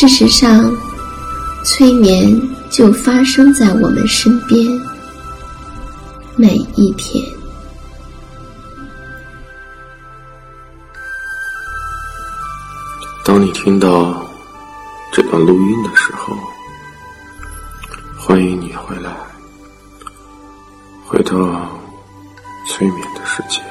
事实上，催眠就发生在我们身边，每一天。当你听到这段录音的时候，欢迎你回来，回到催眠的世界。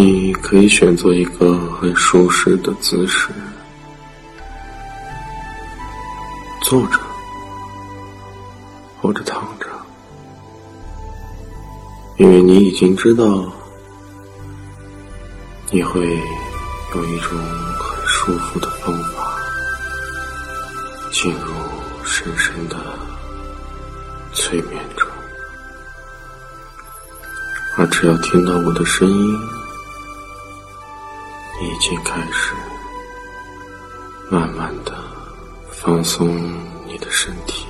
你可以选择一个很舒适的姿势，坐着或者躺着，因为你已经知道你会用一种很舒服的方法进入深深的催眠中，而只要听到我的声音。已经开始慢慢的放松你的身体，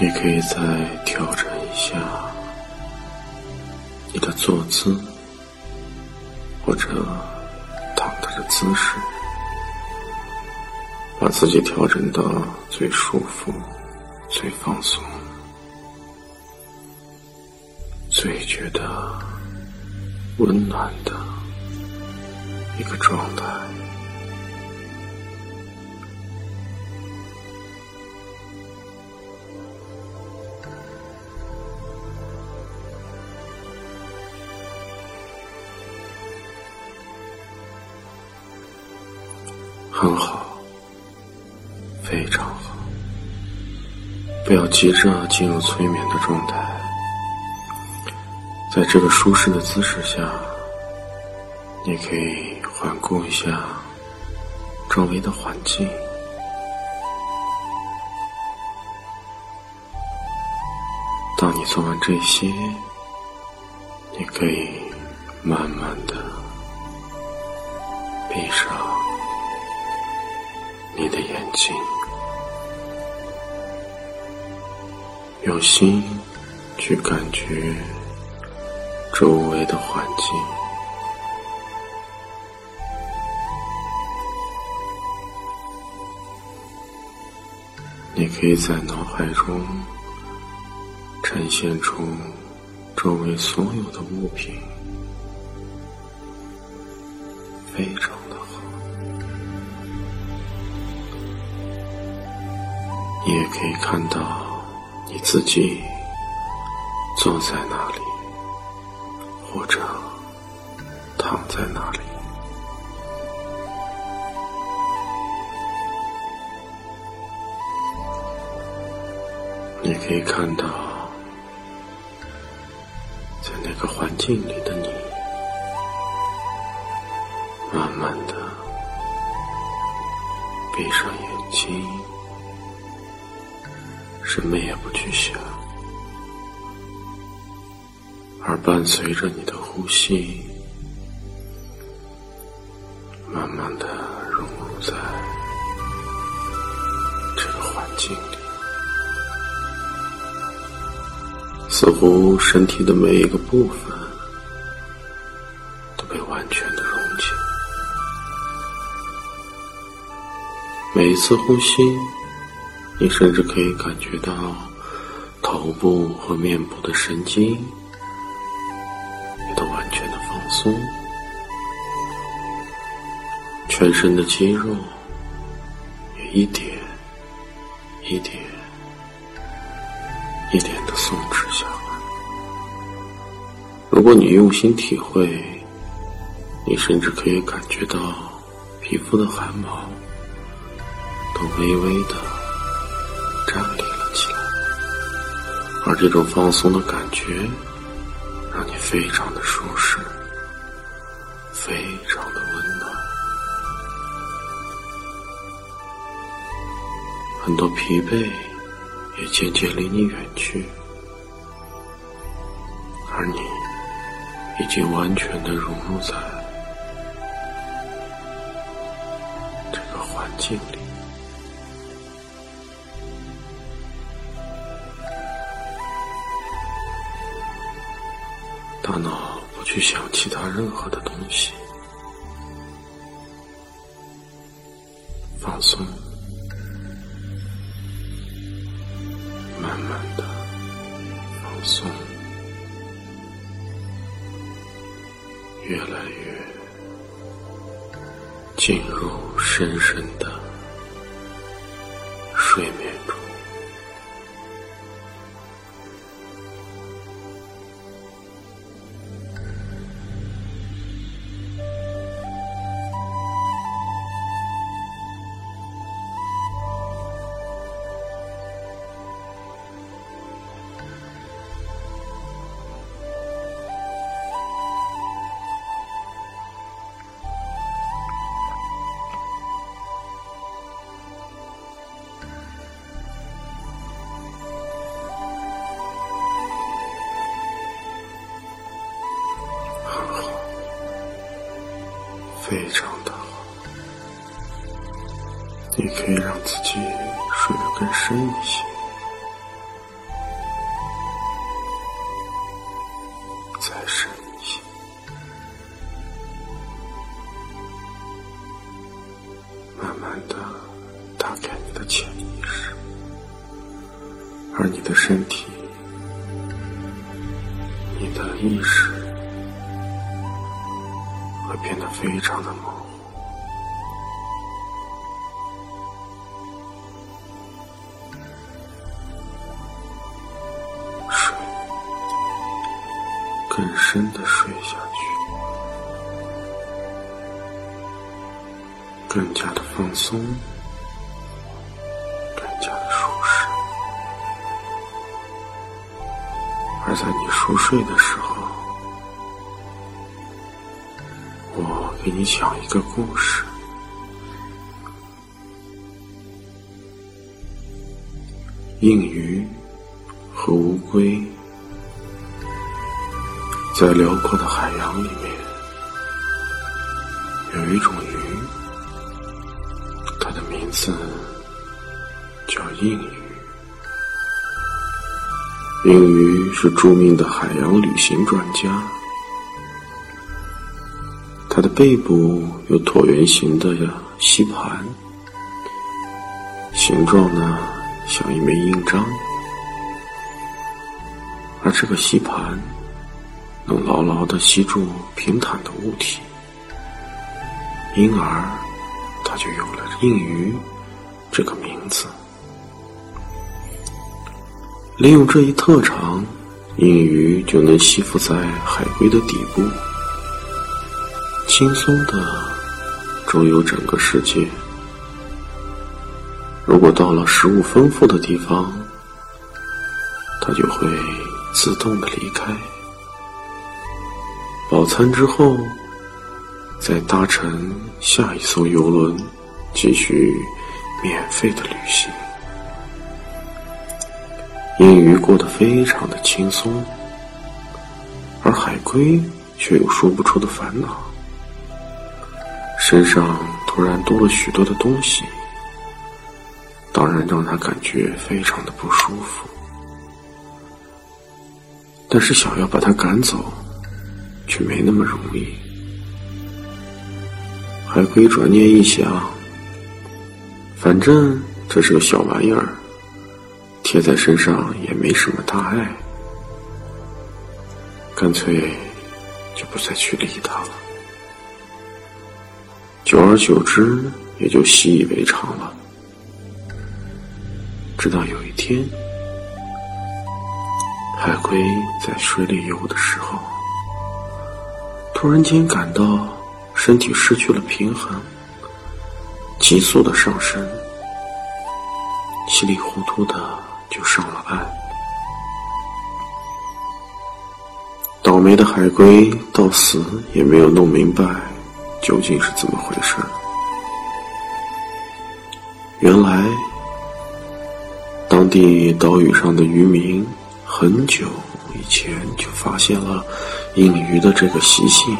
你可以再调整一下你的坐姿或者躺着的姿势，把自己调整到最舒服、最放松。最觉得温暖的一个状态，很好，非常好，不要急着进入催眠的状态。在这个舒适的姿势下，你可以环顾一下周围的环境。当你做完这些，你可以慢慢的闭上你的眼睛，用心去感觉。周围的环境，你可以在脑海中呈现出周围所有的物品，非常的好。你也可以看到你自己坐在那里。或者躺在那里，你可以看到，在那个环境里的你，慢慢的闭上眼睛，什么也不去想，而伴随着你的呼吸，慢慢的融入在这个环境里，似乎身体的每一个部分都被完全的融进。每一次呼吸，你甚至可以感觉到头部和面部的神经松，全身的肌肉也一点一点一点的松弛下来。如果你用心体会，你甚至可以感觉到皮肤的汗毛。都微微的站立了起来，而这种放松的感觉让你非常的舒适，非常的温暖，很多疲惫也渐渐离你远去，而你已经完全的融入在这个环境里。去想其他任何的东西，放松，慢慢的放松，越来越进入深深的睡眠非常的好，你可以让自己睡得更深一些，再深得非常的梦，睡，更深的睡下去，更加的放松，更加的舒适，而在你熟睡的时候。你讲一个故事。硬鱼和乌龟在辽阔的海洋里面，有一种鱼，它的名字叫硬鱼。硬鱼是著名的海洋旅行专家。它的背部有椭圆形的吸盘，形状呢像一枚印章，而这个吸盘能牢牢的吸住平坦的物体，因而它就有了“硬鱼”这个名字。利用这一特长，硬鱼就能吸附在海龟的底部。轻松的周游整个世界。如果到了食物丰富的地方，它就会自动的离开。饱餐之后，再搭乘下一艘游轮，继续免费的旅行。英鱼过得非常的轻松，而海龟却有说不出的烦恼，身上突然多了许多的东西，当然让他感觉非常的不舒服。但是想要把他赶走，却没那么容易。海龟转念一想，反正这是个小玩意儿。贴在身上也没什么大碍，干脆就不再去理他了。久而久之，也就习以为常了。直到有一天，海龟在水里游的时候，突然间感到身体失去了平衡，急速的上升，稀里糊涂的。就上了岸。倒霉的海龟到死也没有弄明白究竟是怎么回事。原来，当地岛屿上的渔民很久以前就发现了印鱼的这个习性，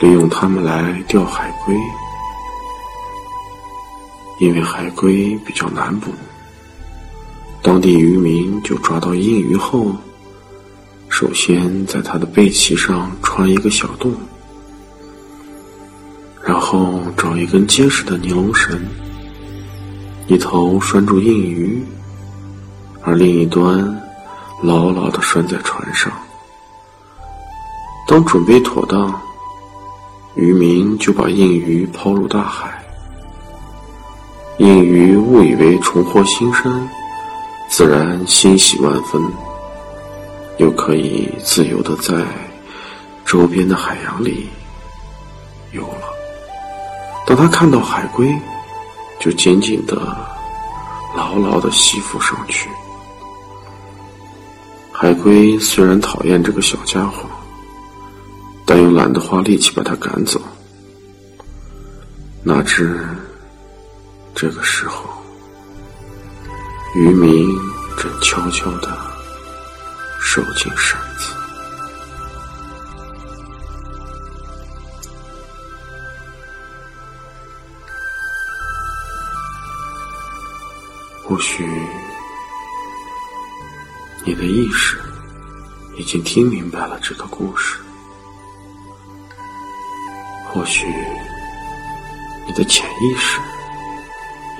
利用它们来钓海龟。因为海龟比较难捕。当地渔民就抓到硬鱼后，首先在它的背鳍上穿一个小洞，然后找一根结实的尼龙绳，一头拴住硬鱼，而另一端牢牢的拴在船上。当准备妥当，渔民就把硬鱼抛入大海。硬鱼误以为重获新生。自然欣喜万分，又可以自由的在周边的海洋里游了。当他看到海龟，就紧紧的、牢牢的吸附上去。海龟虽然讨厌这个小家伙，但又懒得花力气把它赶走。哪知这个时候。渔民正悄悄的收紧绳子。或许你的意识已经听明白了这个故事，或许你的潜意识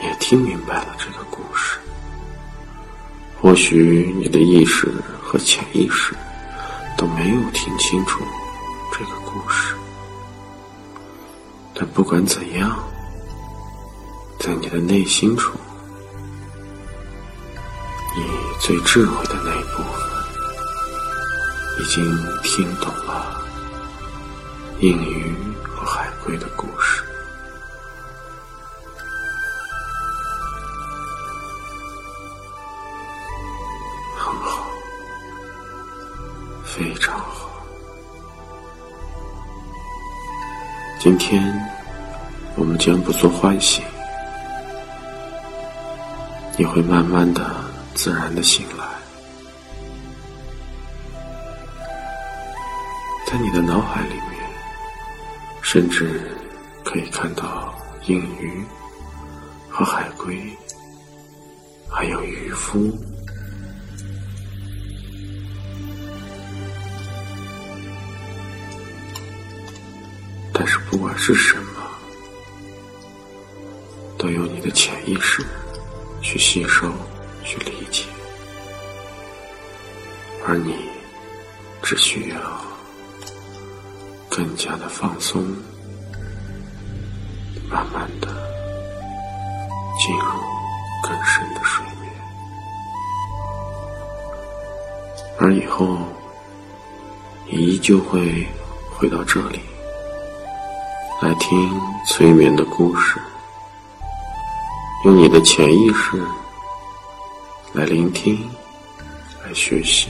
也听明白了这个故事。或许你的意识和潜意识都没有听清楚这个故事，但不管怎样，在你的内心处，最智慧的那一部分，已经听懂了硬鱼和海龟的故事。很好非常好。今天我们将不做唤醒，你会慢慢的、自然的醒来，在你的脑海里面，甚至可以看到硬鱼和海龟，还有渔夫。但是不管是什么，都由你的潜意识去吸收、去理解，而你只需要更加的放松，慢慢的进入更深的睡眠，而以后你依旧会回到这里。来听催眠的故事，用你的潜意识来聆听，来学习。